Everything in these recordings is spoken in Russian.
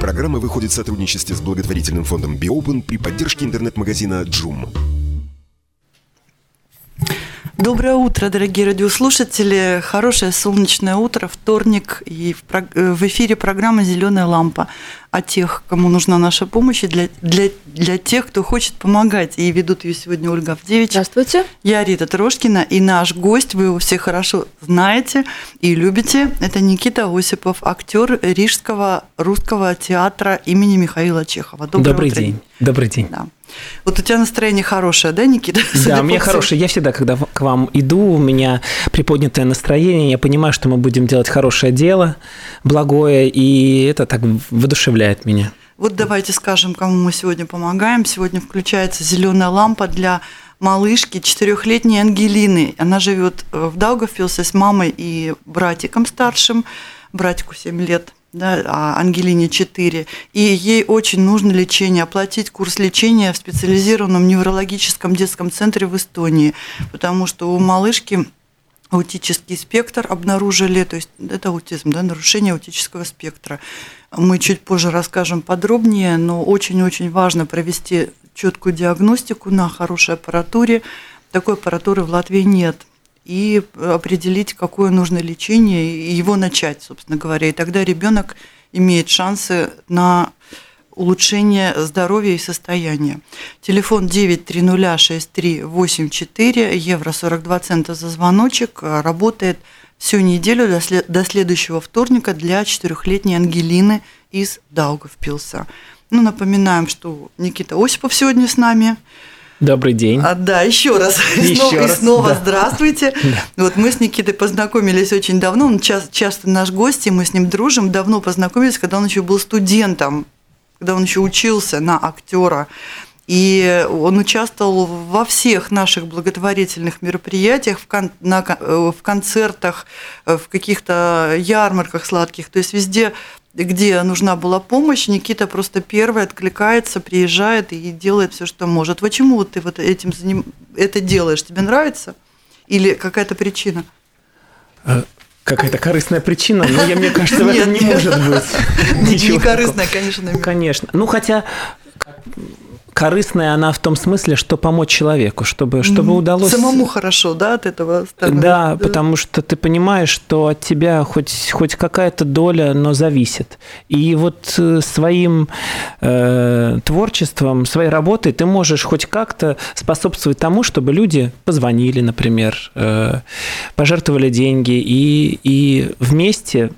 Программа выходит в сотрудничестве с благотворительным фондом Биопен при поддержке интернет-магазина Джум. Доброе утро, дорогие радиослушатели. Хорошее солнечное утро, вторник, и в, эфире программа «Зеленая лампа» о тех, кому нужна наша помощь, и для, для, для тех, кто хочет помогать. И ведут ее сегодня Ольга Авдевич. Здравствуйте. Я Рита Трошкина, и наш гость, вы его все хорошо знаете и любите, это Никита Осипов, актер Рижского русского театра имени Михаила Чехова. Доброе Добрый утро. день. Добрый день. Да. Вот у тебя настроение хорошее, да, Никита? Да, у меня хорошее. Я всегда, когда к вам иду, у меня приподнятое настроение, я понимаю, что мы будем делать хорошее дело, благое, и это так воодушевляет меня. Вот давайте скажем, кому мы сегодня помогаем. Сегодня включается зеленая лампа для малышки четырехлетней Ангелины. Она живет в Даугавпилсе с мамой и братиком старшим. Братику 7 лет да, а Ангелине 4, и ей очень нужно лечение, оплатить курс лечения в специализированном неврологическом детском центре в Эстонии, потому что у малышки аутический спектр обнаружили, то есть это аутизм, да, нарушение аутического спектра. Мы чуть позже расскажем подробнее, но очень-очень важно провести четкую диагностику на хорошей аппаратуре. Такой аппаратуры в Латвии нет и определить, какое нужно лечение, и его начать, собственно говоря. И тогда ребенок имеет шансы на улучшение здоровья и состояния. Телефон 9306384, евро 42 цента за звоночек, работает всю неделю до следующего вторника для четырехлетней Ангелины из Даугавпилса. Ну, напоминаем, что Никита Осипов сегодня с нами – Добрый день. А, да, еще раз. Еще и снова, раз. И снова да. здравствуйте. Да. Вот мы с Никитой познакомились очень давно. Он часто, часто наш гость, и мы с ним дружим. Давно познакомились, когда он еще был студентом, когда он еще учился на актера. И он участвовал во всех наших благотворительных мероприятиях, в, кон, на, э, в концертах, э, в каких-то ярмарках сладких. То есть везде где нужна была помощь, Никита просто первый откликается, приезжает и делает все, что может. Почему ты вот этим заним... это делаешь? Тебе нравится? Или какая-то причина? Э, какая-то корыстная причина, но я, мне кажется, в этом не может быть. Не корыстная, конечно. Конечно. Ну, хотя корыстная она в том смысле, что помочь человеку, чтобы, чтобы удалось... Самому хорошо, да, от этого становится? Да, да, потому что ты понимаешь, что от тебя хоть, хоть какая-то доля, но зависит. И вот э, своим э, творчеством, своей работой ты можешь хоть как-то способствовать тому, чтобы люди позвонили, например, э, пожертвовали деньги, и, и вместе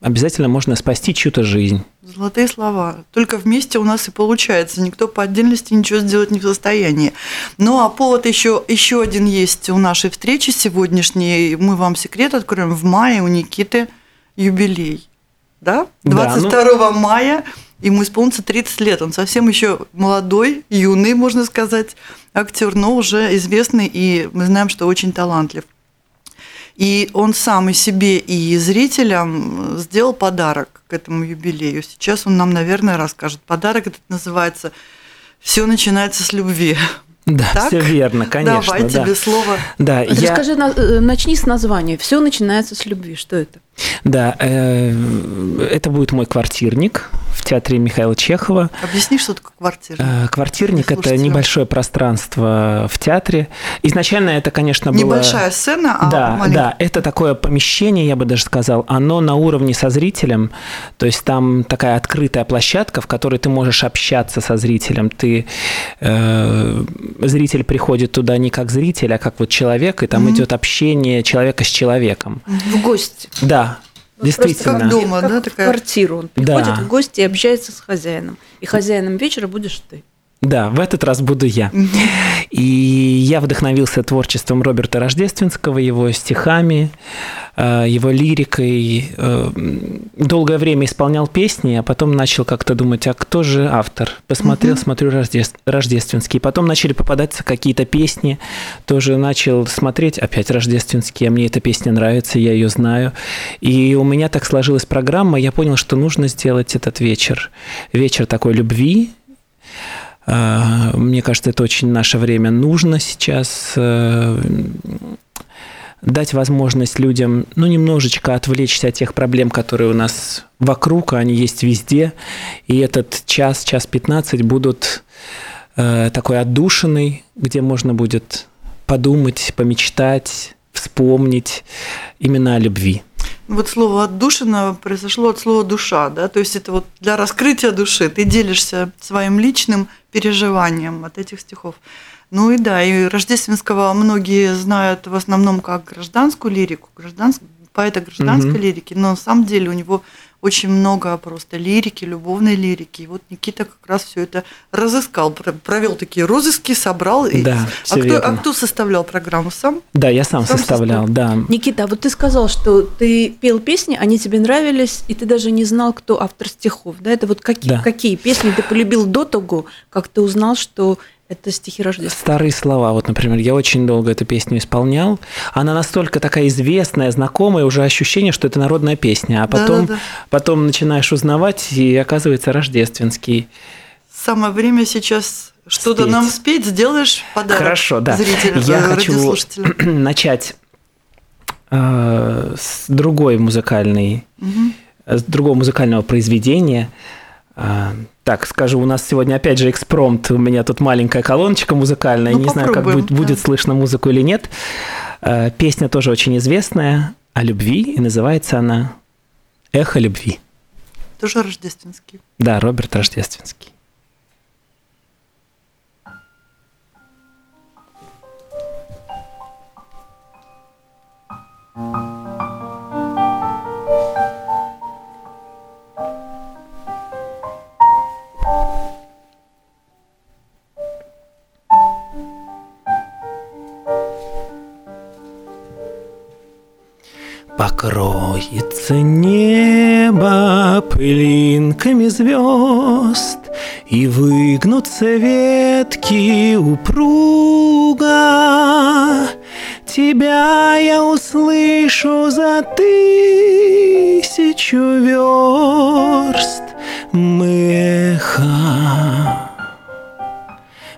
обязательно можно спасти чью-то жизнь. Золотые слова. Только вместе у нас и получается. Никто по отдельности ничего сделать не в состоянии. Ну а повод еще, еще один есть у нашей встречи сегодняшней. Мы вам секрет откроем. В мае у Никиты юбилей. Да? 22 да, ну... мая ему исполнится 30 лет. Он совсем еще молодой, юный, можно сказать, актер, но уже известный, и мы знаем, что очень талантлив. И он сам и себе, и зрителям сделал подарок к этому юбилею. Сейчас он нам, наверное, расскажет. Подарок этот называется «Все начинается с любви». Да, так? все верно, конечно. Давай да. тебе слово. Да, Расскажи, я... Э, начни с названия. Все начинается с любви. Что это? Да, э, это будет мой квартирник в театре Михаила Чехова. Объясни, что такое квартирник. Э, квартирник – это небольшое пространство в театре. Изначально это, конечно, было… Небольшая сцена, а Да, маленькая. да, это такое помещение, я бы даже сказал, оно на уровне со зрителем, то есть там такая открытая площадка, в которой ты можешь общаться со зрителем. Ты, э, зритель приходит туда не как зритель, а как вот человек, и там mm-hmm. идет общение человека с человеком. В гости. Да, ну, Действительно. Как дома, как да, такая... в квартиру. Он приходит да. в гости и общается с хозяином. И хозяином вечера будешь ты. Да, в этот раз буду я. И я вдохновился творчеством Роберта Рождественского, его стихами, э, его лирикой. Э, долгое время исполнял песни, а потом начал как-то думать, а кто же автор? Посмотрел, угу. смотрю Рождественский. Потом начали попадаться какие-то песни, тоже начал смотреть, опять рождественские, а мне эта песня нравится, я ее знаю. И у меня так сложилась программа, я понял, что нужно сделать этот вечер. Вечер такой любви, мне кажется, это очень наше время нужно сейчас э, дать возможность людям, ну, немножечко отвлечься от тех проблем, которые у нас вокруг, они есть везде. И этот час, час 15 будут э, такой отдушиной, где можно будет подумать, помечтать, вспомнить именно о любви. Вот слово «отдушина» произошло от слова «душа», да, то есть это вот для раскрытия души. Ты делишься своим личным переживанием от этих стихов. Ну и да, и Рождественского многие знают в основном как гражданскую лирику, гражданскую, поэта гражданской угу. лирики, но на самом деле у него очень много просто лирики, любовной лирики. И вот Никита как раз все это разыскал, провел такие розыски, собрал. Да, а, кто, а кто составлял программу сам? Да, я сам, сам составлял, составлял, да. Никита, а вот ты сказал, что ты пел песни, они тебе нравились, и ты даже не знал, кто автор стихов. Да, это вот какие, да. какие песни ты полюбил до того, как ты узнал, что это стихи Рождества. Старые слова. Вот, например, я очень долго эту песню исполнял. Она настолько такая известная, знакомая, уже ощущение, что это народная песня. А потом, да, да, да. потом начинаешь узнавать, и оказывается рождественский. Самое время сейчас что-то нам спеть, сделаешь подарок Хорошо, да. зрителям, я хочу начать э, с другой музыкальной, угу. с другого музыкального произведения – а, так, скажу, у нас сегодня опять же экспромт. У меня тут маленькая колоночка музыкальная. Ну, Не знаю, как будет, будет слышно музыку или нет. А, песня тоже очень известная о любви, и называется она «Эхо любви». Тоже рождественский. Да, Роберт Рождественский. Покроется небо пылинками звезд, И выгнутся ветки упруга. Тебя я услышу за тысячу верст. Мы эхо,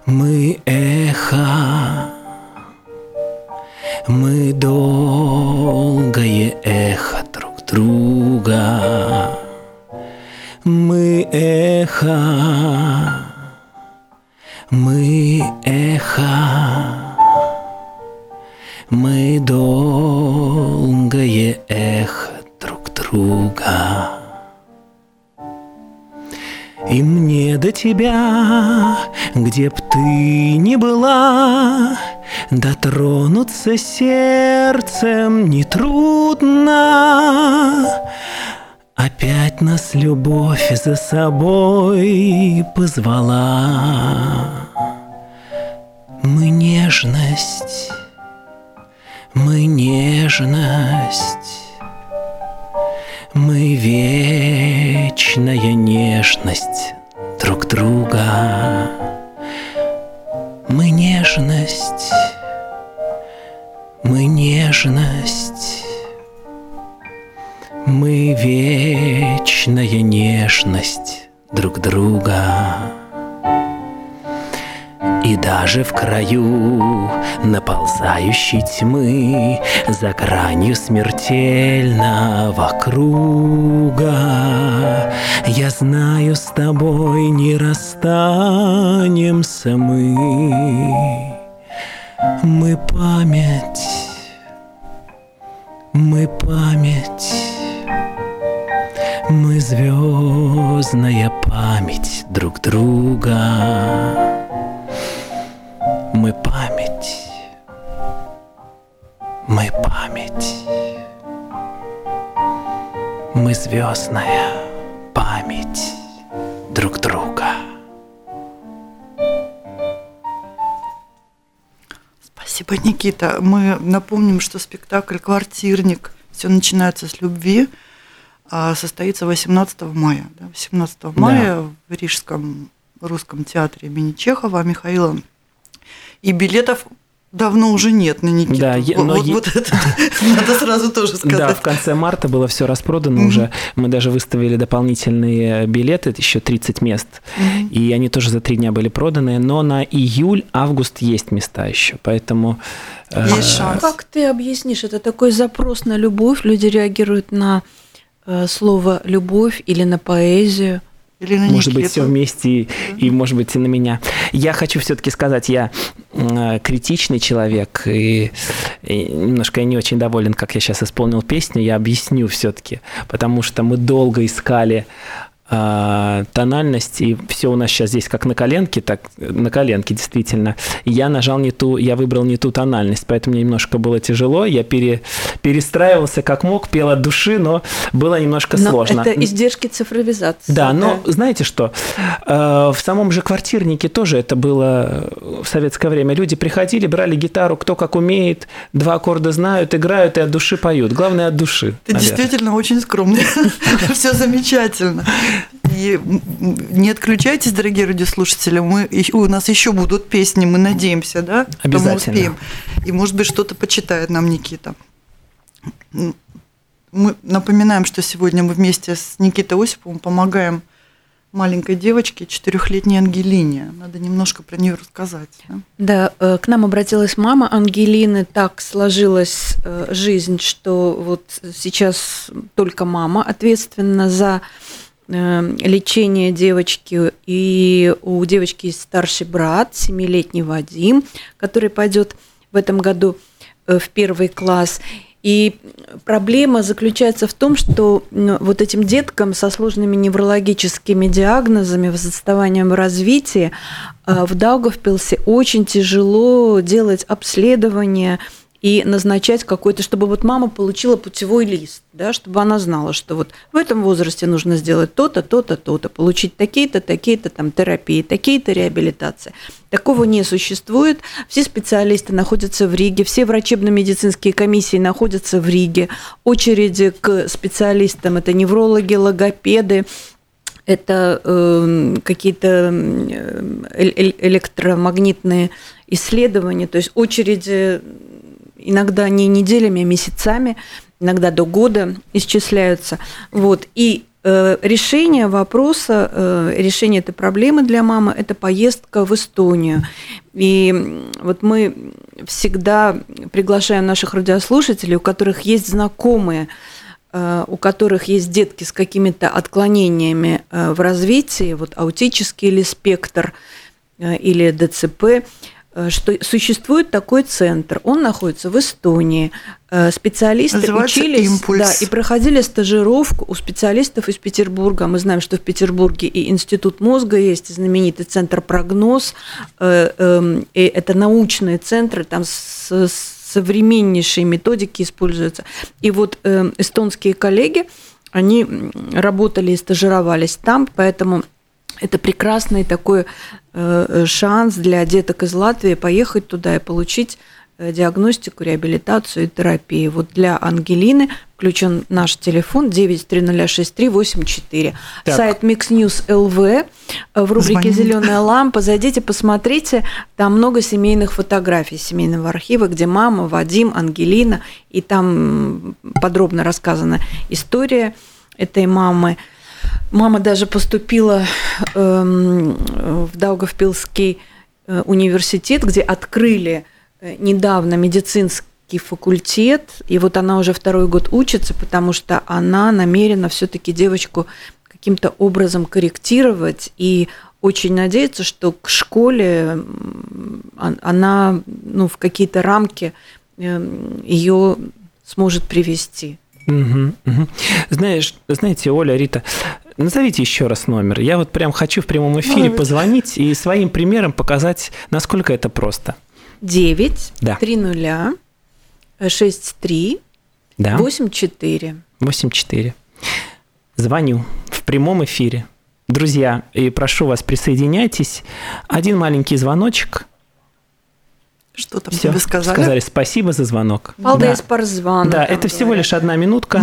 мы эхо, мы долгое эхо друг друга. Мы эхо, мы эхо, мы долгое эхо друг друга. И мне до тебя, где б ты ни была, Дотронуться сердцем нетрудно. Опять нас любовь за собой позвала. Мы нежность, мы нежность, мы вечная нежность друг друга. Мы нежность, мы нежность, мы вечная нежность друг друга. И даже в краю наползающей тьмы За гранью смертельного круга Я знаю, с тобой не расстанемся мы Мы память, мы память мы звездная память друг друга. Мы память. Мы память. Мы звездная память друг друга. Спасибо, Никита. Мы напомним, что спектакль «Квартирник. Все начинается с любви» а состоится 18 мая. 18 мая да. в Рижском русском театре имени Чехова а Михаила и билетов давно уже нет на Никиту. Да, но вот, е... вот это надо сразу тоже сказать. Да, в конце марта было все распродано mm-hmm. уже. Мы даже выставили дополнительные билеты, еще 30 мест. Mm-hmm. И они тоже за три дня были проданы. Но на июль-август есть места еще. Поэтому... Э, есть шанс. Как ты объяснишь? Это такой запрос на любовь. Люди реагируют на э, слово «любовь» или на поэзию. Или на может быть, все вместе, и, и, может быть, и на меня. Я хочу все-таки сказать, я э, критичный человек, и, и немножко я не очень доволен, как я сейчас исполнил песню, я объясню все-таки, потому что мы долго искали а, тональность, и все у нас сейчас здесь как на коленке, так на коленке действительно. Я нажал не ту, я выбрал не ту тональность, поэтому мне немножко было тяжело. Я пере, перестраивался как мог, пел от души, но было немножко но сложно. Это издержки цифровизации. Да, но знаете что? Э, в самом же квартирнике тоже это было в советское время. Люди приходили, брали гитару, кто как умеет, два аккорда знают, играют и от души поют. Главное от души. Ты наверное. действительно очень скромный. Все замечательно. И не отключайтесь, дорогие радиослушатели. Мы, у нас еще будут песни, мы надеемся, да? Обязательно. Что мы успеем. И, может быть, что-то почитает нам Никита. Мы напоминаем, что сегодня мы вместе с Никитой Осиповым помогаем маленькой девочке, четырехлетней Ангелине. Надо немножко про нее рассказать. Да? да, э, к нам обратилась мама Ангелины. Так сложилась э, жизнь, что вот сейчас только мама ответственна за лечение девочки, и у девочки есть старший брат, семилетний Вадим, который пойдет в этом году э, в первый класс. И проблема заключается в том, что вот этим деткам со сложными неврологическими диагнозами, с отставанием в развитии э, в Даугавпилсе очень тяжело делать обследование и назначать какой-то, чтобы вот мама получила путевой лист, да, чтобы она знала, что вот в этом возрасте нужно сделать то-то, то-то, то-то, получить такие-то, такие-то там терапии, такие-то реабилитации. Такого не существует. Все специалисты находятся в Риге, все врачебно-медицинские комиссии находятся в Риге. Очереди к специалистам – это неврологи, логопеды, это э, какие-то э, электромагнитные исследования, то есть очереди иногда не неделями, а месяцами, иногда до года исчисляются. Вот. И э, решение вопроса, э, решение этой проблемы для мамы – это поездка в Эстонию. И вот мы всегда приглашаем наших радиослушателей, у которых есть знакомые, э, у которых есть детки с какими-то отклонениями в развитии, вот аутический или спектр, или ДЦП, что существует такой центр. Он находится в Эстонии. Э, специалисты Называется учились импульс. Да, и проходили стажировку у специалистов из Петербурга. Мы знаем, что в Петербурге и Институт мозга есть, и знаменитый центр прогноз. Э, эм, и это научные центры, там современнейшие методики используются. И вот эстонские коллеги, они работали и стажировались там, поэтому это прекрасный такой э, шанс для деток из Латвии поехать туда и получить э, диагностику, реабилитацию и терапию. Вот для Ангелины включен наш телефон 9306384. Так. Сайт Mix News LV э, в рубрике «Зеленая лампа». Зайдите, посмотрите. Там много семейных фотографий семейного архива, где мама, Вадим, Ангелина. И там подробно рассказана история этой мамы. Мама даже поступила эм, в Даугавпилский э, университет, где открыли э, недавно медицинский факультет, и вот она уже второй год учится, потому что она намерена все-таки девочку каким-то образом корректировать и очень надеется, что к школе она ну, в какие-то рамки эм, ее сможет привести. Угу, угу. Знаешь, знаете, Оля, Рита, назовите еще раз номер. Я вот прям хочу в прямом эфире позвонить и своим примером показать, насколько это просто. 9 да. 3 нуля 6 3 да. 8 4. 8 4. Звоню в прямом эфире. Друзья, и прошу вас, присоединяйтесь. Один маленький звоночек, Что там Всё, тебе сказали? Сказали спасибо за звонок. Paldies Да. zvanu. Да, это всего говорят. лишь одна минутка.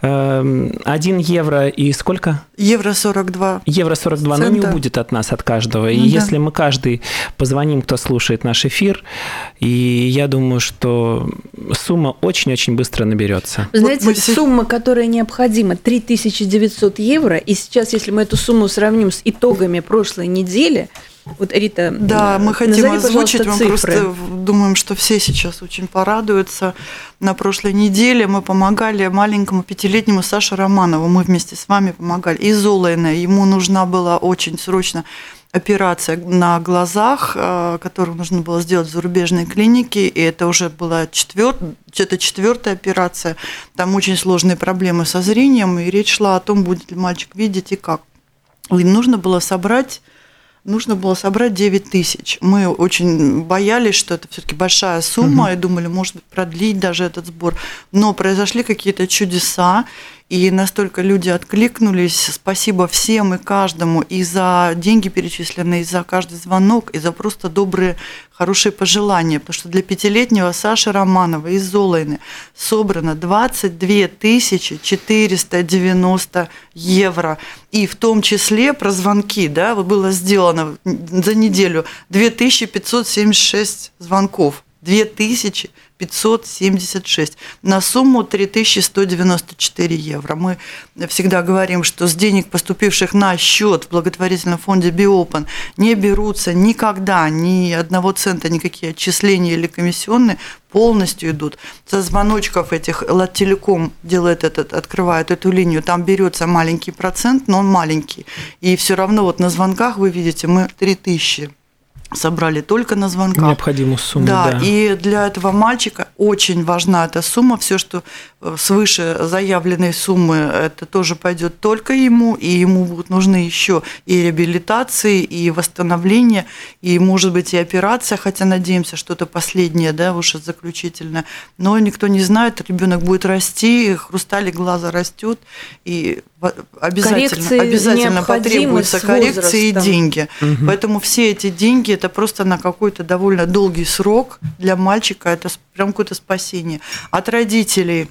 Эм, Один евро и сколько? Евро 42. Евро 42, но не Цента. убудет от нас, от каждого. И Ну да. если мы каждый позвоним, кто слушает наш эфир, и я думаю, что сумма очень-очень быстро наберется. Вы знаете, мы сумма, которая необходима, 3900 евро, и сейчас, если мы эту сумму сравним с итогами прошлой недели, вот, Рита, Да, мы хотим назови, озвучить, мы цифры. просто думаем, что все сейчас очень порадуются. На прошлой неделе мы помогали маленькому пятилетнему Саше Романову, мы вместе с вами помогали. Из Олайна ему нужна была очень срочно операция на глазах, э, которую нужно было сделать в зарубежной клинике, и это уже была четвер... это четвертая операция. Там очень сложные проблемы со зрением, и речь шла о том, будет ли мальчик видеть и как. И нужно было собрать нужно было собрать 9 тысяч. Мы очень боялись, что это все-таки большая сумма, и думали, может быть, продлить даже этот сбор. Но произошли какие-то чудеса, и настолько люди откликнулись. Спасибо всем и каждому и за деньги перечисленные, и за каждый звонок, и за просто добрые, хорошие пожелания. Потому что для пятилетнего Саши Романова из Золойны собрано 22 тысячи 490 евро. И в том числе про звонки, да, было сделано за неделю 2576 звонков. 2576 на сумму 3194 евро. Мы всегда говорим, что с денег, поступивших на счет в благотворительном фонде Биопен, не берутся никогда ни одного цента, никакие отчисления или комиссионные, полностью идут. Со звоночков этих Латтелеком делает этот, открывает эту линию, там берется маленький процент, но он маленький. И все равно вот на звонках вы видите, мы 3000 собрали только на звонках. Необходимую сумму, Да, да. и для этого мальчика очень важна эта сумма. Все, что свыше заявленной суммы, это тоже пойдет только ему, и ему будут нужны еще и реабилитации, и восстановление, и, может быть, и операция, хотя надеемся, что это последнее, да, уж заключительное. Но никто не знает, ребенок будет расти, хрусталик глаза растет, и обязательно, Коррекции обязательно потребуются коррекции и деньги. Поэтому все эти деньги это просто на какой-то довольно долгий срок для мальчика, это прям какое-то спасение. От родителей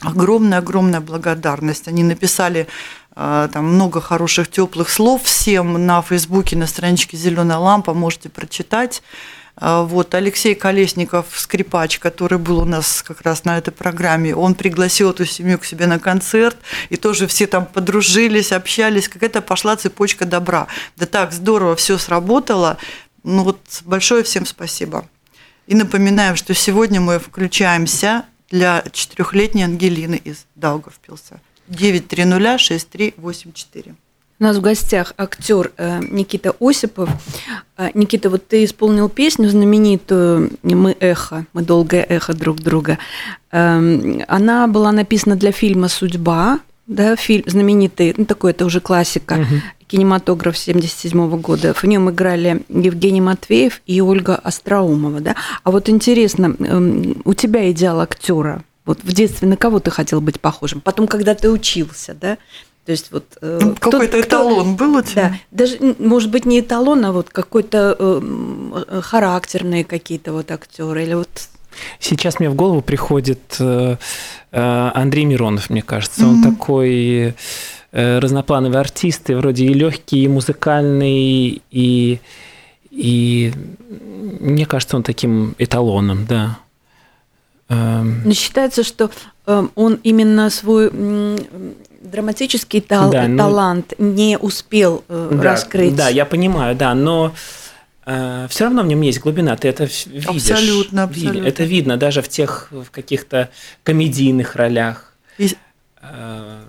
огромная-огромная благодарность. Они написали э, там много хороших теплых слов всем на Фейсбуке, на страничке Зеленая лампа, можете прочитать. Э, Вот Алексей Колесников, скрипач, который был у нас как раз на этой программе, он пригласил эту семью к себе на концерт, и тоже все там подружились, общались, какая-то пошла цепочка добра. Да так здорово все сработало. Ну вот большое всем спасибо. И напоминаем, что сегодня мы включаемся для четырехлетней Ангелины из Даугавпилса. 9306384. У нас в гостях актер э, Никита Осипов. Э, Никита, вот ты исполнил песню знаменитую «Мы эхо», «Мы долгое эхо друг друга». Эм, Она была написана для фильма «Судьба», да, фильм знаменитый, ну такой это уже классика, кинематограф 77 года. В нем играли Евгений Матвеев и Ольга Остроумова, да. А вот интересно, эм, у тебя идеал актера. Вот в детстве на кого ты хотел быть похожим? Потом, когда ты учился, да? То есть вот э, Ну, кто- Какой-то кто- эталон был у Да, тебя? даже м, может быть не эталон, а вот какой-то э, м, характерные какие-то вот актеры или вот Сейчас мне в голову приходит э, э, Андрей Миронов, мне кажется. Он такой э, разноплановый артист, и вроде и легкий, и музыкальный, и, и мне кажется, он таким эталоном, да. Эм, Но считается, что э, он именно свой драматический тал- Да, ну- талант не успел да, раскрыть. Да, я понимаю, да, но все равно в нем есть глубина, ты это видишь. Абсолютно, абсолютно. Это видно даже в тех в каких-то комедийных ролях, И- э,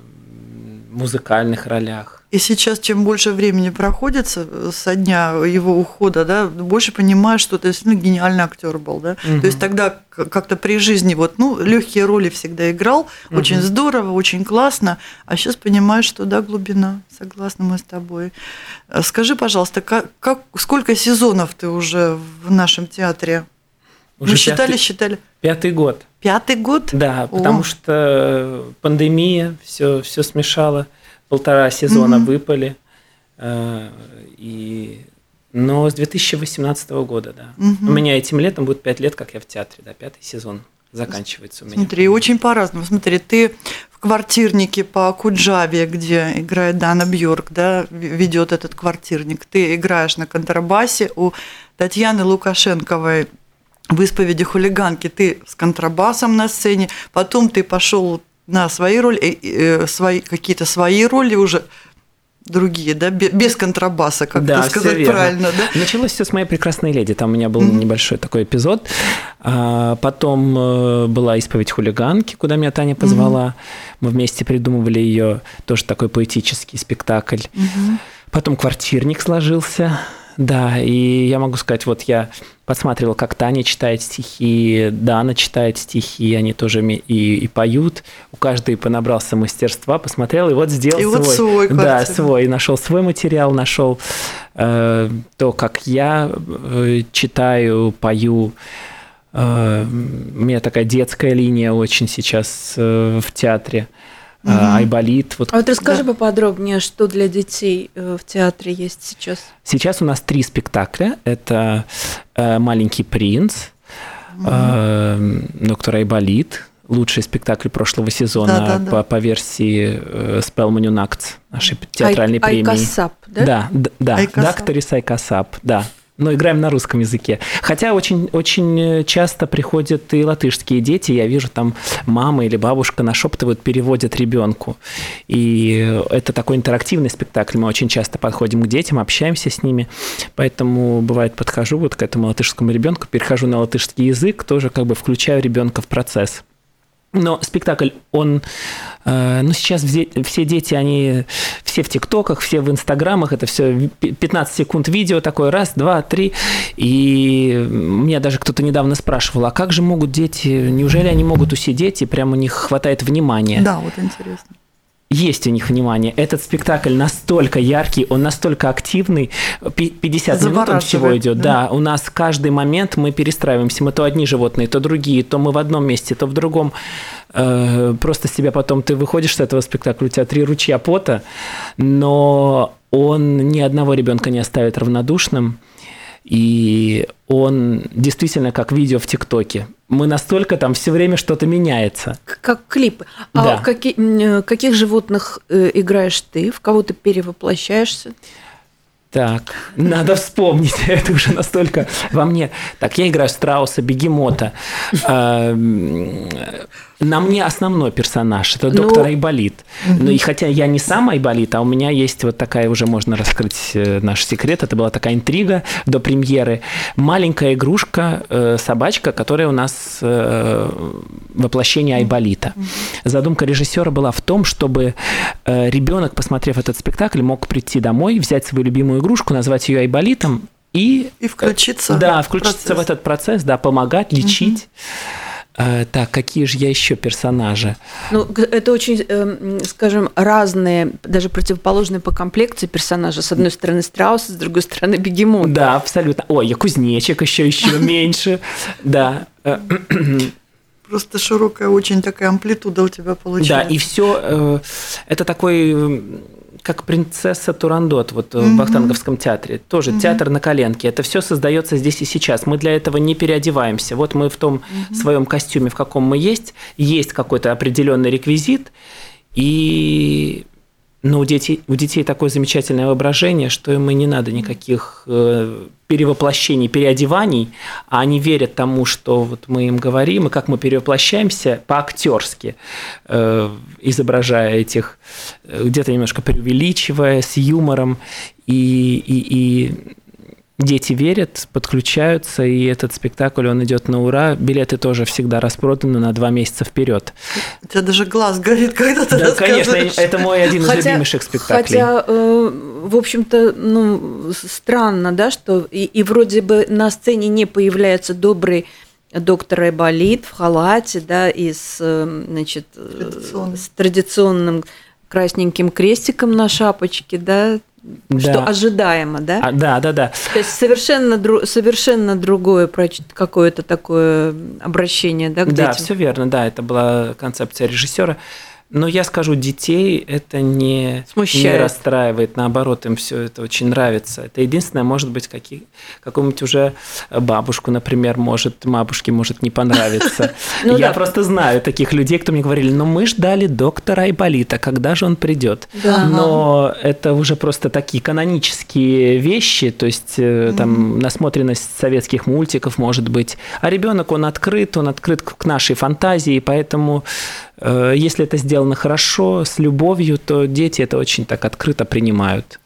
музыкальных ролях. И сейчас, чем больше времени проходит со, дня его ухода, да, больше понимаешь, что ты действительно гениальный актер был, да. Мгм. То есть тогда как-то при жизни вот, ну, легкие роли всегда играл, очень Мгм. здорово, очень классно, а сейчас понимаешь, что да, глубина. Согласна мы с тобой. А Скажи, пожалуйста, как, как, сколько сезонов ты уже в нашем театре? Уже мы считали, пятый, считали. пятый год. Пятый год? Да, О. потому что пандемия все, все смешала, полтора сезона Мгм. выпали. э, И Но с 2018 года, да. Мгм. У меня этим летом будет пять лет, как я в театре, да, пятый сезон заканчивается у меня. Смотри, очень по-разному. Смотри, ты в квартирнике по Куджаве, где играет Дана Бьорк, да, ведет этот квартирник. Ты играешь на контрабасе у Татьяны Лукашенковой в исповеди хулиганки. Ты с контрабасом на сцене, потом ты пошел на свои роли, э, э, свои, какие-то свои роли уже другие, да, бе- без контрабаса, как Да, это сказать верно. правильно, да? Началось все с моей прекрасной леди. Там у меня был небольшой такой эпизод. А, Потом э, была исповедь хулиганки, куда меня Таня позвала. Мы вместе придумывали ее, тоже такой поэтический спектакль. Потом квартирник сложился. Да, и я могу сказать, вот я подсматривал, как Таня читает стихи, Дана читает стихи, они тоже и, и поют. У каждой понабрался мастерства, посмотрел, и вот сделал И свой. вот свой Да, квартирник. свой. Нашел свой материал, нашел э, то, как я э, читаю, пою. Э, у меня такая детская линия очень сейчас э, в театре. Э, Айболит. Вот А вот расскажи поподробнее, что для детей э, в театре есть сейчас. Сейчас у нас три спектакля. Это э, «Маленький принц», э, «Доктор Айболит», лучший спектакль прошлого сезона Да-да-да. по, по версии э, Spēlmaņu nakts, нашей театральной Ай- премии. Aikāsāp, да? Да, да, Aikāsāp. Dakteris Aikāsāp, да. Но играем на русском языке. Хотя очень, очень часто приходят и латышские дети. Я вижу, там мама или бабушка нашептывают, переводят ребенку. И это такой интерактивный спектакль. Мы очень часто подходим к детям, общаемся с ними. Поэтому бывает подхожу вот к этому латышскому ребенку, перехожу на латышский язык, тоже как бы включаю ребенка в процесс. Но спектакль, он, э, ну, сейчас все, дети, они все в ТикТоках, все в Инстаграмах, это все 15 секунд видео такое, раз, два, три. И меня даже кто-то недавно спрашивал, а как же могут дети, неужели они могут усидеть, и прям у них хватает внимания? Да, вот интересно. Есть у них внимание. Этот спектакль настолько яркий, он настолько активный. Пи- 50 минут он всего идет. да. Да. у нас каждый момент мы перестраиваемся. Мы то одни животные, то другие, то мы в одном месте, то в другом. Э, Просто себя потом ты выходишь с этого спектакля, у тебя три ручья пота, но он ни одного ребенка не оставит равнодушным. И он действительно как видео в ТикТоке. Мы настолько там все время что-то меняется. Как клипы. А Да. каки- м, э, каких животных э, играешь ты? В кого ты перевоплощаешься? Так, надо вспомнить, это уже настолько во мне. Так, я играю страуса, бегемота. На мне основной персонаж, это Ну, доктор Айболит. Ну и хотя я не сам Айболит, а у меня есть вот такая, уже можно раскрыть э, наш секрет, это была такая интрига до премьеры. Маленькая игрушка, э, собачка, которая у нас э, воплощение Айболита. Задумка режиссера была в том, чтобы э, ребенок, посмотрев этот спектакль, мог прийти домой, взять свою любимую игрушку, назвать ее Айболитом и И включиться да, в включиться процесс. в этот процесс, да, помогать, лечить. Э, Так, какие же я еще персонажи? Ну, это очень, эм, скажем, разные, даже противоположные по комплекции персонажи. С одной стороны страус, с другой стороны бегемот. Да, абсолютно. Ой, я кузнечик еще еще меньше. Да. Э, Просто широкая очень такая амплитуда у тебя Да, получается. и все это такой э, как принцесса Турандот вот э, в Вахтанговском театре. Тоже театр на коленке. Это все создается здесь и сейчас. Мы для этого не переодеваемся. Вот мы в том своем костюме, в каком мы есть, есть какой-то определенный реквизит, и но у детей, у детей такое замечательное воображение, что им и не надо никаких э, перевоплощений, переодеваний, а они верят тому, что вот мы им говорим, и как мы перевоплощаемся по-актерски, э, изображая этих, э, где-то немножко преувеличивая, с юмором, и, и, и дети верят, подключаются, и этот спектакль, он идет на ура. Билеты тоже всегда распроданы на два месяца вперед. У тебя даже глаз горит, когда ты Да, конечно, это мой один из любимейших спектаклей. Хотя, э, в общем-то, ну, странно, да, что и, и вроде бы на сцене не появляется добрый доктор Айболит в халате, да, и с, э, значит, э, с традиционным красненьким крестиком на шапочке, да, что Да. ожидаемо, да? А, да, да, да. То есть совершенно, дру- совершенно другое какое-то такое обращение, да, к Да, детям. все верно, да, это была концепция режиссера. Но я скажу, детей это не, Смущает. не расстраивает, наоборот, им все это очень нравится. Это единственное, может быть, какие, какому-нибудь уже бабушку, например, может, бабушке может не понравиться. Ну Я просто знаю таких людей, кто мне говорили, ну мы ждали доктора Айболита, когда же он придет? Но это уже просто такие канонические вещи, то есть э, там насмотренность советских мультиков может быть. А ребенок, он открыт, он открыт к нашей фантазии, поэтому если это сделано хорошо, с любовью, то дети это очень так открыто принимают.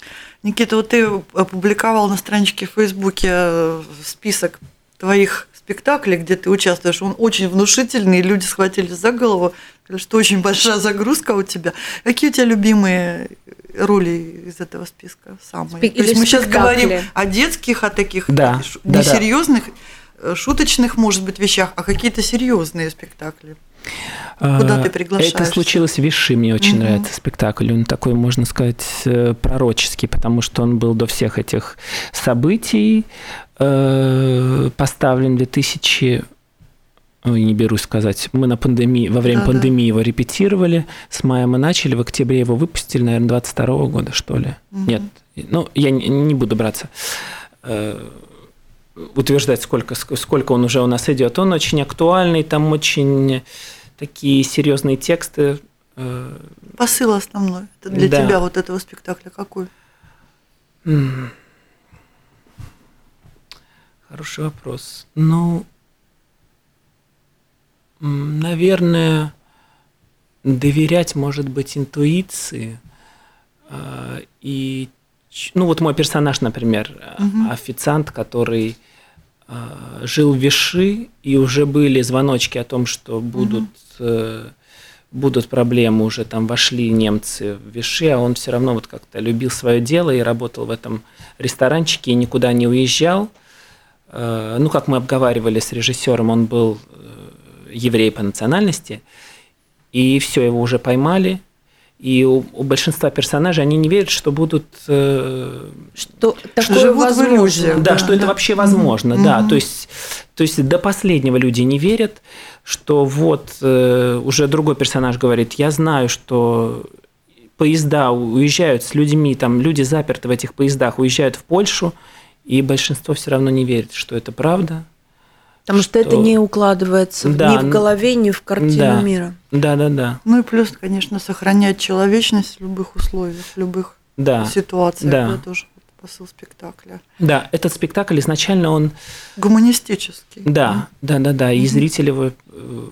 Никита, вот ты опубликовал на страничке в Фейсбуке э, список твоих спектаклей, где ты участвуешь. Он очень внушительный, и люди схватились за голову, что очень большая загрузка у тебя. Какие у тебя любимые роли из этого списка самые? Спи- То есть мы сейчас спектакли. говорим о детских, о таких Да, ш- да, да. несерьезных, э, шуточных, может быть, вещах, а какие-то серьезные спектакли. Куда Э, ты приглашаешься? Это случилось в Виши, мне очень Мгм. нравится спектакль. Он такой, можно сказать, э, пророческий, потому что он был до всех этих событий э, поставлен в 2000 Ой, не берусь сказать. Мы на пандемии, во время Да-да. пандемии его репетировали. С мая мы начали, в октябре его выпустили, наверное, 22 года, что ли. Мгм. Нет, ну, я не, не буду браться. Утверждать, сколько, ск- сколько он уже у нас идет. Он очень актуальный, там очень такие серьезные тексты. э, Посыл основной. Это для Да. тебя вот этого спектакля какой? Хороший вопрос. Ну, наверное, доверять, может быть, интуиции. э, И, ну, вот мой персонаж, например, Мгм. официант, который жил в Виши, и уже были звоночки о том, что будут, э, будут проблемы, уже там вошли немцы в Виши, а он все равно вот как-то любил свое дело и работал в этом ресторанчике и никуда не уезжал. Э, Ну, как мы обговаривали с режиссером, он был э, еврей по национальности, и все, его уже поймали. И у, у большинства персонажей они не верят, что будут э, Что такое живут возможно. да, Да, что это да. вообще возможно, да. Мгм. То есть, то есть до последнего люди не верят, что вот э, уже другой персонаж говорит, я знаю, что поезда уезжают с людьми, там люди заперты в этих поездах, уезжают в Польшу, и большинство все равно не верит, что это правда. Потому что, это что- не укладывается Да, ни в голове, ни в картину да. мира. Да, да, да, Ну и плюс, конечно, сохранять человечность в любых условиях, в любых да, ситуациях. да. Это тоже посыл спектакля. да. Этот спектакль изначально он Гуманистический. Да, да, да, да. И Мгм. зрители его э,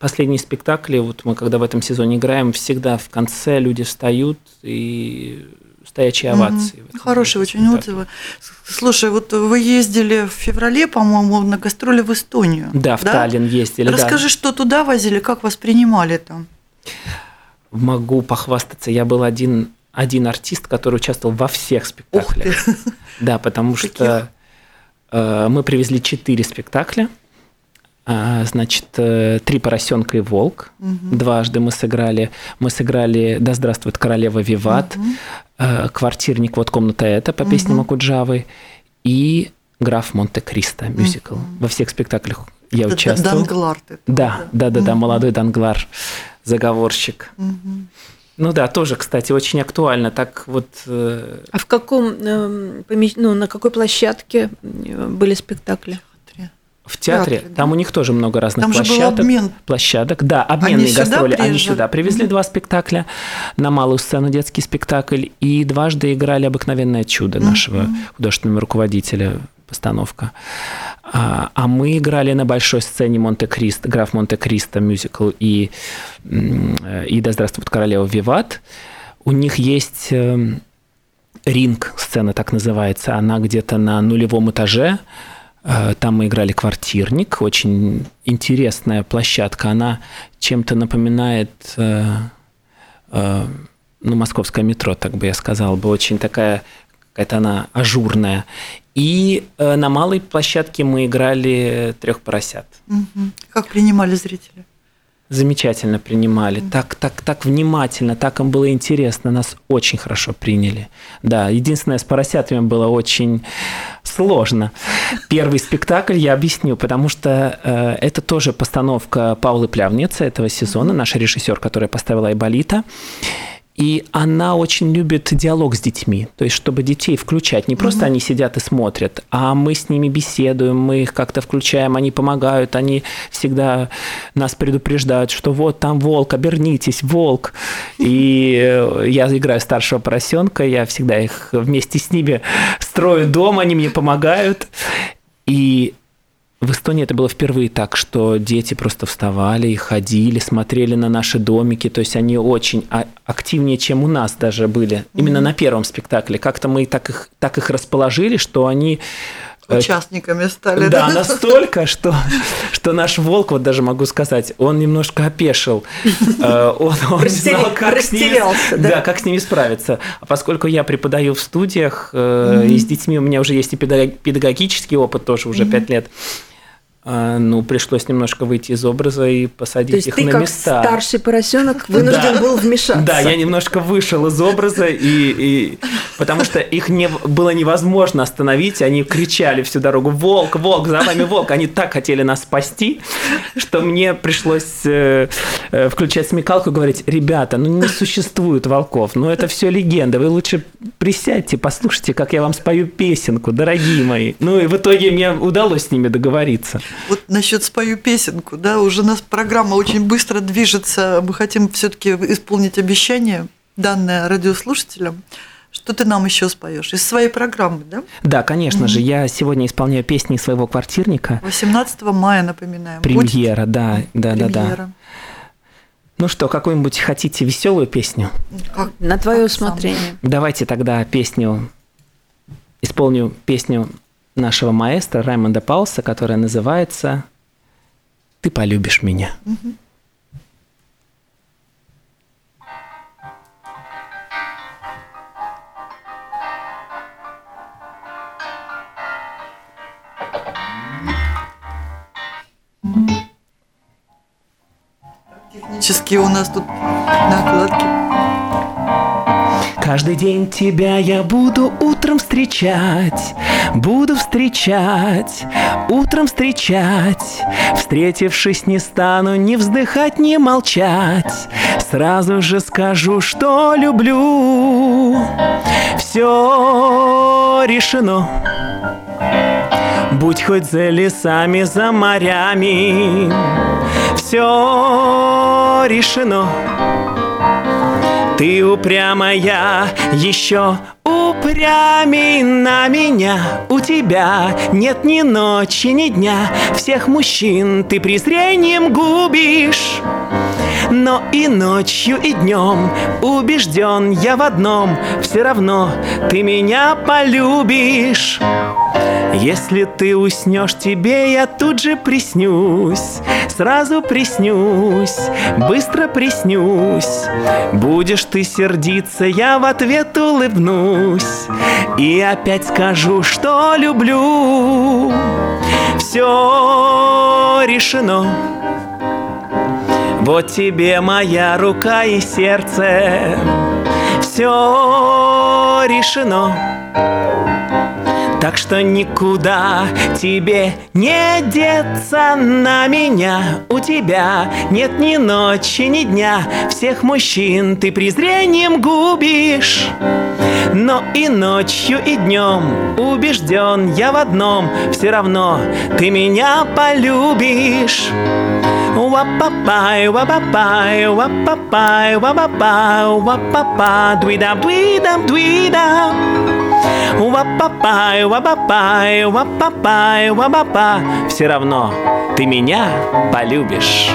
последние спектакли, вот мы когда в этом сезоне играем, всегда в конце люди встают и стоячие овации. этом- Хорошие очень отзывы. Слушай, вот вы ездили в феврале, по-моему, на гастроли в Эстонию. Да, в Таллин ездили, да. Расскажи, что туда возили, как вас принимали там? Могу похвастаться, я был один, один артист, который участвовал во всех спектаклях. Да, потому что э, мы привезли четыре спектакля. А, значит, э, три поросенка и волк. Мгм. Дважды мы сыграли. Мы сыграли Да здравствует королева Виват, э, квартирник Вот комната эта по песням Мгм. Акуджавы и Граф Монте-Кристо мюзикл. Мгм. Во всех спектаклях я Это участвовал. Данглард. это, Да, да, да, да, Мгм. молодой Данглар, заговорщик. Мгм. Ну да, тоже, кстати, очень актуально. Так вот, э, А в каком, эм, ну, на какой площадке были спектакли? В театре, Театре, да. там у них тоже много разных Там же был площадок. обмен. площадок. Да, обменные сюда гастроли. Они приезжали? сюда привезли два спектакля на малую сцену детский спектакль и дважды играли обыкновенное чудо нашего художественного руководителя постановка. А, а мы играли на большой сцене Монте-Кристо, граф Монте-Кристо мюзикл и, и Да здравствует королева Виват. У них есть эм, ринг, сцена так называется, она где-то на нулевом этаже. Э, Там мы играли квартирник, очень интересная площадка. Она чем-то напоминает э, э, ну, московское метро, так бы я сказал бы, очень такая какая-то она ажурная. И на малой площадке мы играли трех поросят. Как принимали зрители? Замечательно принимали, так, так, так внимательно, так им было интересно, нас очень хорошо приняли. Да, единственное, с поросятами было очень сложно. Первый спектакль я объясню, потому что э, это тоже постановка Паулы Плявницы этого сезона, наш режиссер, который поставила Айболита. И она очень любит диалог с детьми, то есть чтобы детей включать. Не просто mm-hmm. они сидят и смотрят, а мы с ними беседуем, мы их как-то включаем, они помогают, они всегда нас предупреждают, что вот там волк, обернитесь, волк. И э, я играю старшего поросенка, я всегда их вместе с ними строю дом, они мне помогают. И в Эстонии это было впервые так, что дети просто вставали и ходили, смотрели на наши домики, то есть они очень а, активнее, чем у нас даже были, именно mm-hmm. на первом спектакле. Как-то мы так их, так их расположили, что они участниками стали. Да, да? настолько, что, что наш волк, вот даже могу сказать, он немножко опешил. Э, он, он знал, как с, ними, да? Да, как с ними справиться. А поскольку я преподаю в студиях, mm-hmm. и с детьми у меня уже есть и педагогический опыт тоже уже mm-hmm. лет, а, ну, пришлось немножко выйти из образа и посадить То есть их ты на как места. старший поросенок вынужден да. был вмешаться. Да, я немножко вышел из образа, и, и потому что их не, было невозможно остановить, они кричали всю дорогу «Волк, волк, за вами волк!» Они так хотели нас спасти, что мне пришлось э, э, включать смекалку и говорить «Ребята, ну не существует волков, ну это все легенда, вы лучше присядьте, послушайте, как я вам спою песенку, дорогие мои». Ну и в итоге мне удалось с ними договориться. Вот насчет спою песенку, да, уже у нас программа очень быстро движется. Мы хотим все-таки исполнить обещание, данное радиослушателям. Что ты нам еще споешь? Из своей программы, да? Да, конечно mm-hmm. же. Я сегодня исполняю песни своего квартирника. 18 мая, напоминаем. Премьера, Будет? да, да, Премьера. да, да. Ну что, какую-нибудь хотите веселую песню? Как, На твое усмотрение. Давайте тогда песню, исполню песню нашего маэстро Раймонда Пауса, которая называется «Ты полюбишь меня». Технические у нас тут накладки. Каждый день тебя я буду утром встречать, буду встречать, утром встречать. Встретившись, не стану ни вздыхать, ни молчать. Сразу же скажу, что люблю. Все решено. Будь хоть за лесами, за морями, все решено. Ты упрямая, еще упрямей на меня. У тебя нет ни ночи, ни дня. Всех мужчин ты презрением губишь. Но и ночью, и днем убежден я в одном. Все равно ты меня полюбишь если ты уснешь, тебе я тут же приснюсь. Сразу приснюсь, быстро приснюсь. Будешь ты сердиться, я в ответ улыбнусь. И опять скажу, что люблю. Все решено. Вот тебе моя рука и сердце, все решено. Так что никуда тебе не деться на меня. У тебя нет ни ночи, ни дня. Всех мужчин ты презрением губишь. Но и ночью, и днем убежден я в одном. Все равно ты меня полюбишь Уапапай, уапапай, уапапай, уапапай, уапапа, дуида, дуида, дуида. Уапапай, уапапай, уапапай, уапапа. Все равно ты меня полюбишь.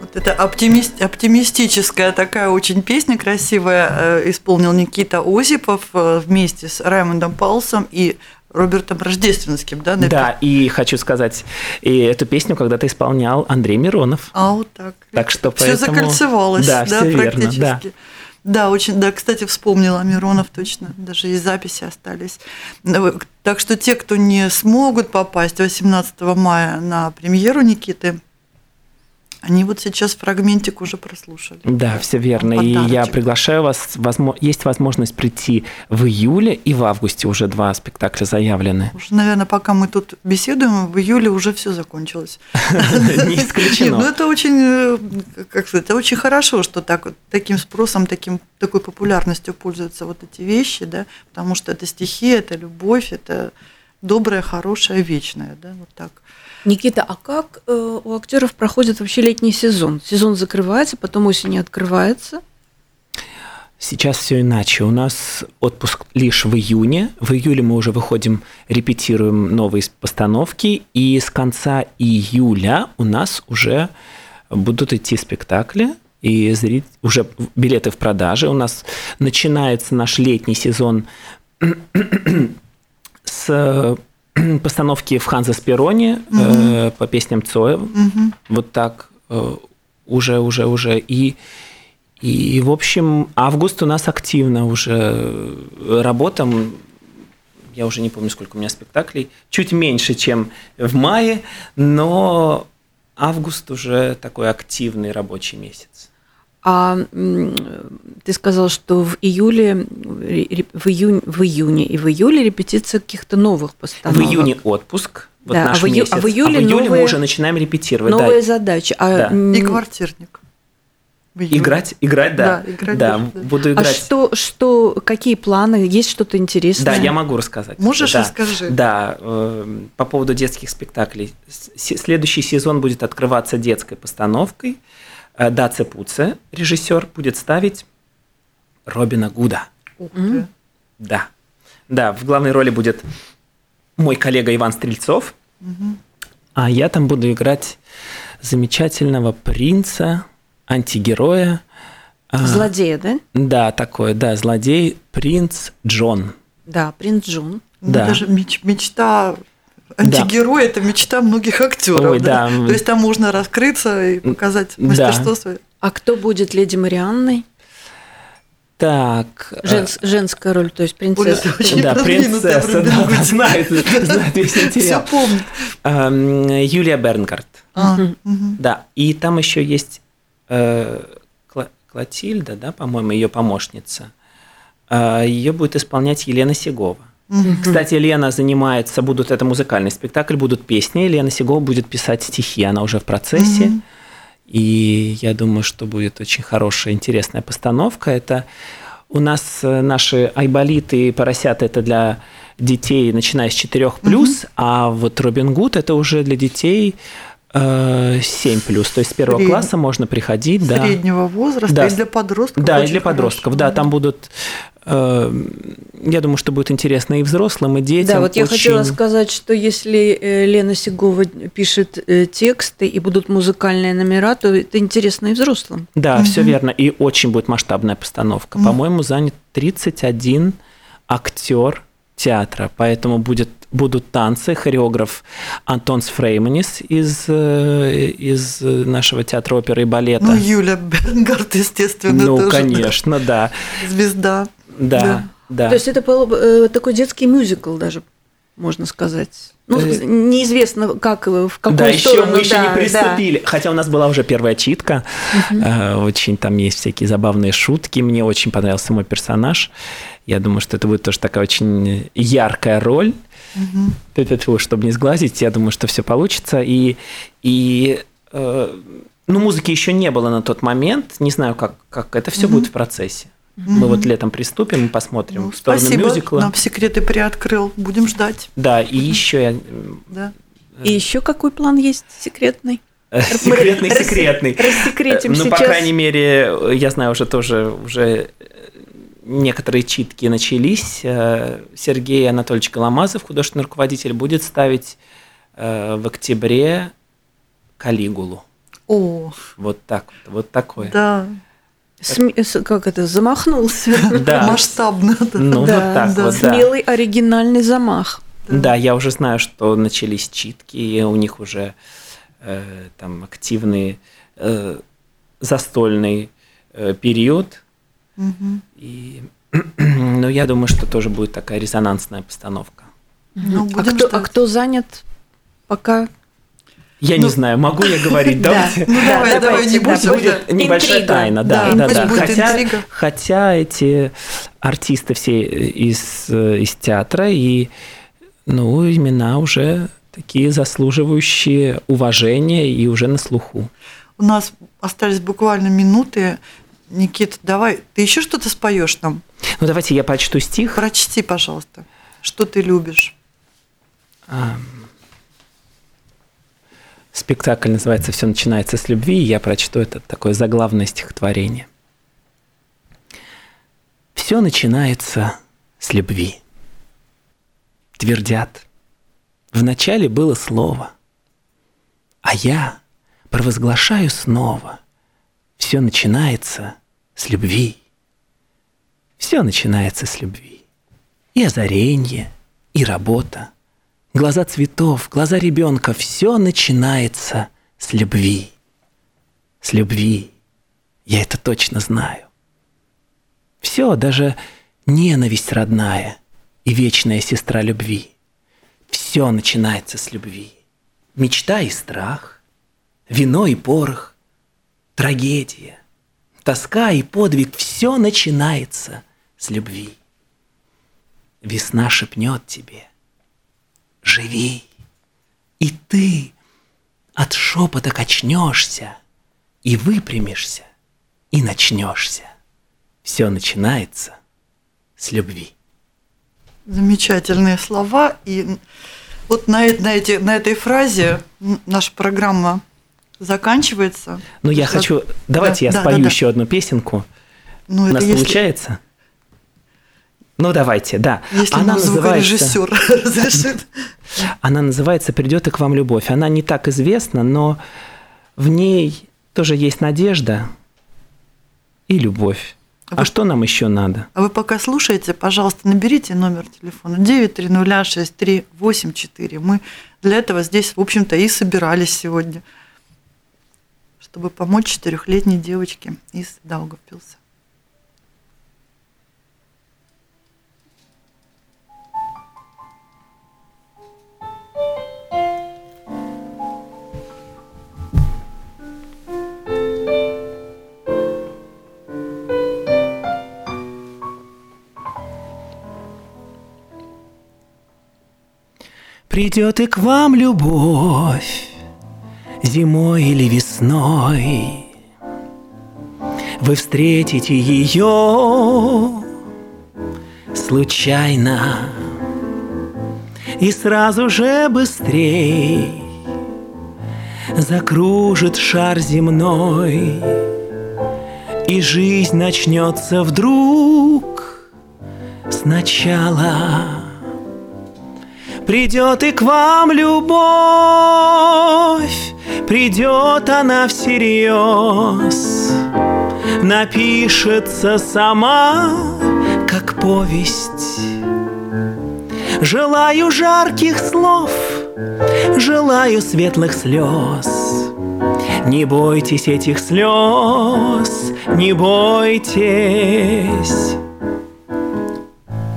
Вот это оптимист, оптимистическая такая очень песня красивая э, исполнил Никита Осипов э, вместе с Раймондом Паулсом и Робертом Рождественским, да? Напи... Да, и хочу сказать, и эту песню когда-то исполнял Андрей Миронов. А, вот так. Так что Все поэтому... закольцевалось, да, да все практически. Верно, да. Да, очень, да, кстати, вспомнила Миронов точно, даже и записи остались. Так что те, кто не смогут попасть 18 мая на премьеру Никиты Они вот сейчас фрагментик уже прослушали. Да, все верно. И я приглашаю вас, возможно, есть возможность прийти в июле и в августе уже два спектакля заявлены. Уже, наверное, пока мы тут беседуем, в июле уже все закончилось. Не исключено. Ну, это очень, э, как сказать, это очень хорошо, что так таким спросом, таким, такой популярностью пользуются вот эти вещи, да, потому что это стихи, это любовь, это доброе, хорошее, вечное, да, вот так. Никита, а как э, у актеров проходит вообще летний сезон? Сезон закрывается, потом осенью открывается. Сейчас все иначе. У нас отпуск лишь в июне. В июле мы уже выходим, репетируем новые постановки, и с конца июля у нас уже будут идти спектакли, и зрить... уже билеты в продаже. У нас начинается наш летний сезон с постановки в Ханза Спироне угу. э, по песням Цоя. Угу. Вот так э, уже, уже, уже. И, и, в общем, август у нас активно уже работа. Я уже не помню, сколько у меня спектаклей. Чуть меньше, чем в мае, но август уже такой активный рабочий месяц. А ты сказал, что в июле, в, июне, в июне и в июле репетиция каких-то новых постановок. В июне отпуск, вот да, наш а в, ию, месяц. А в июле, а в июле новые, мы уже начинаем репетировать. Новые да. задачи. А, да. И квартирник. Играть, играть, да. Да, играть, да, да. буду играть. А что, что, какие планы? Есть что-то интересное? Да, я могу рассказать. Можешь да, расскажи. Да, э, по поводу детских спектаклей. Следующий сезон будет открываться детской постановкой. Э, Даце Пуце, режиссер, будет ставить Робина Гуда. Ух ты. Да. Да, в главной роли будет мой коллега Иван Стрельцов, а я там буду играть замечательного принца, антигероя. а, Злодея, да? Да, такой, да, злодей, принц Джон. Да, принц Джон. Ну, Да. Даже меч- мечта антигерой это мечта многих актеров. Ой, да. То есть там можно раскрыться и показать Да. мастерство свое. А кто будет леди Марианной? Так. э, Женс- женская роль, то есть принцесса. Оля, Да, принцесса, да, да, знает, знает весь Все материал. помнит. Эм, Юлия Бернгард. А, мгм. Да, и там еще есть э, Клотильда, да, по-моему, ее помощница. Ее будет исполнять Елена Сегова. Мгм. Кстати, Лена занимается, будут это музыкальный спектакль, будут песни. Лена Сегова будет писать стихи, она уже в процессе. Мгм. И я думаю, что будет очень хорошая, интересная постановка. Это у нас э, наши айболиты и поросята это для детей, начиная с 4 плюс, а вот Робин Гуд это уже для детей 7 плюс. То есть с первого Средний- класса можно приходить, да. Среднего возраста Да. и для подростков. Да, и для подростков, хорошо. да, там будут, э, я думаю, что будет интересно и взрослым, и детям. Да, вот я Очень- хотела сказать, что если э, Лена Сигова пишет э, тексты и будут музыкальные номера, то это интересно и взрослым. Да, все верно. И очень будет масштабная постановка. Мгм. По-моему, занят 31 актер театра, поэтому будет, будут танцы, хореограф Антон Сфрейманис из, э, из нашего театра оперы и балета. Ну, Юля Бернгард, естественно, Ну, тоже, да, конечно, да. звезда. Да, Да. да. То есть это был э, такой детский мюзикл даже, можно сказать. Ну, Э, неизвестно, как, э, в какую да, еще сторону. мы еще да, не да. приступили. Хотя у нас была уже первая читка. Э, Очень там есть всякие забавные шутки. Мне очень понравился мой персонаж. Я думаю, что это будет тоже такая очень яркая роль. Это чтобы не сглазить, я думаю, что все получится. И, и э, ну, музыки еще не было на тот момент. Не знаю, как, как это все будет в процессе. Мы вот летом приступим и посмотрим Ну, в сторону спасибо, мюзикла. нам секреты приоткрыл. Будем ждать. Да, и еще я Да. И еще какой план есть секретный? Секретный, Рассе- секретный. рассекретим Ну, по сейчас. крайней мере, я знаю, уже тоже уже некоторые читки начались. Э, Сергей Анатольевич Голомазов, художественный руководитель, будет ставить э, в октябре Калигулу. О, Вот так вот, вот такое. да. Сме- с- как это, замахнулся. Да. Масштабно. Да. Ну, вот Да, так да, вот, да. Смелый оригинальный замах. Да, я уже знаю, что начались читки, и у них уже э, там активный э, застольный э, период. Мгм. И, ну, я думаю, что тоже будет такая резонансная постановка. Ну, а, кто, а кто занят пока? Я не знаю, могу я говорить? Давайте. Ну давай, давай, не будем. Будет небольшая тайна, да, Да, да, да. Хотя, эти артисты все из, э, из театра и, ну, имена уже такие заслуживающие уважения и уже на слуху. У нас остались буквально минуты. Никита, давай, ты еще что-то споешь нам? Ну, давайте я прочту стих. Прочти, пожалуйста. Что ты любишь? А, Спектакль называется «Все начинается с любви», и я прочту это такое заглавное стихотворение. Все начинается с любви. Твердят. Вначале было слово, а я провозглашаю снова. Все начинается с любви. Все начинается с любви. И озаренье, и работа, глаза цветов, глаза ребенка, все начинается с любви. С любви. Я это точно знаю. Все, даже ненависть родная и вечная сестра любви. Все начинается с любви. Мечта и страх, вино и порох, трагедия, тоска и подвиг. Все начинается с любви. Весна шепнет тебе – живи. И ты от шепота качнешься, и выпрямишься, и начнешься. Все начинается с любви. Замечательные слова. И вот на, на, эти, на этой фразе наша программа заканчивается. Ну, я хочу... Давайте Да, я да, спою да, да. еще одну песенку. Ну, У нас если, получается? Ну, давайте, да. если Она нам называется... звукорежиссер разрешит. Она называется «Придет и к вам любовь». Она не так известна, но в ней тоже есть надежда и любовь. А А вы- что нам еще надо? А вы пока слушаете, пожалуйста, наберите номер телефона 9306384. Мы для этого здесь, в общем-то, и собирались сегодня, чтобы помочь четырехлетней девочке из Даугавпилса. Придет и к вам любовь зимой или весной. Вы встретите ее случайно и сразу же быстрей закружит шар земной, и жизнь начнется вдруг сначала. Придет и к вам любовь, придет она всерьез, напишется сама, как повесть. Желаю жарких слов, желаю светлых слез. Не бойтесь этих слез, не бойтесь.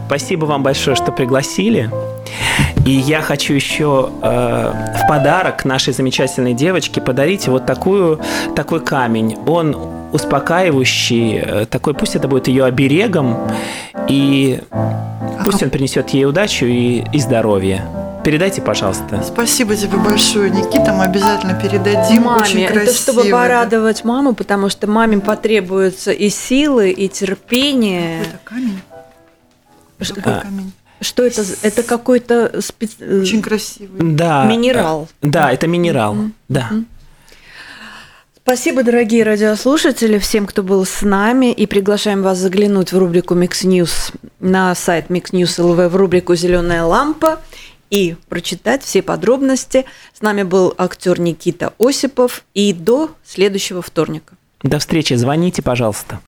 Спасибо вам большое, что пригласили. И я хочу еще э, в подарок нашей замечательной девочке подарить вот такую, такой камень. Он успокаивающий, э, такой, пусть это будет ее оберегом, и пусть он принесет ей удачу и, и здоровье. Передайте, пожалуйста. Спасибо тебе большое, Никита. Мы обязательно передадим. Маме, Очень красиво. это чтобы порадовать маму, потому что маме потребуются и силы, и терпение. Это камень. Какой А. камень? Что это? за- Это какой-то специ- э, Очень красивый. Да. Минерал. Да, это минерал. Да. Спасибо, дорогие радиослушатели, всем, кто был с нами, и приглашаем вас заглянуть в рубрику Mix News на сайт Mix News LV в рубрику «Зеленая лампа» и прочитать все подробности. С нами был актер Никита Осипов, и до следующего вторника. До встречи. Звоните, пожалуйста.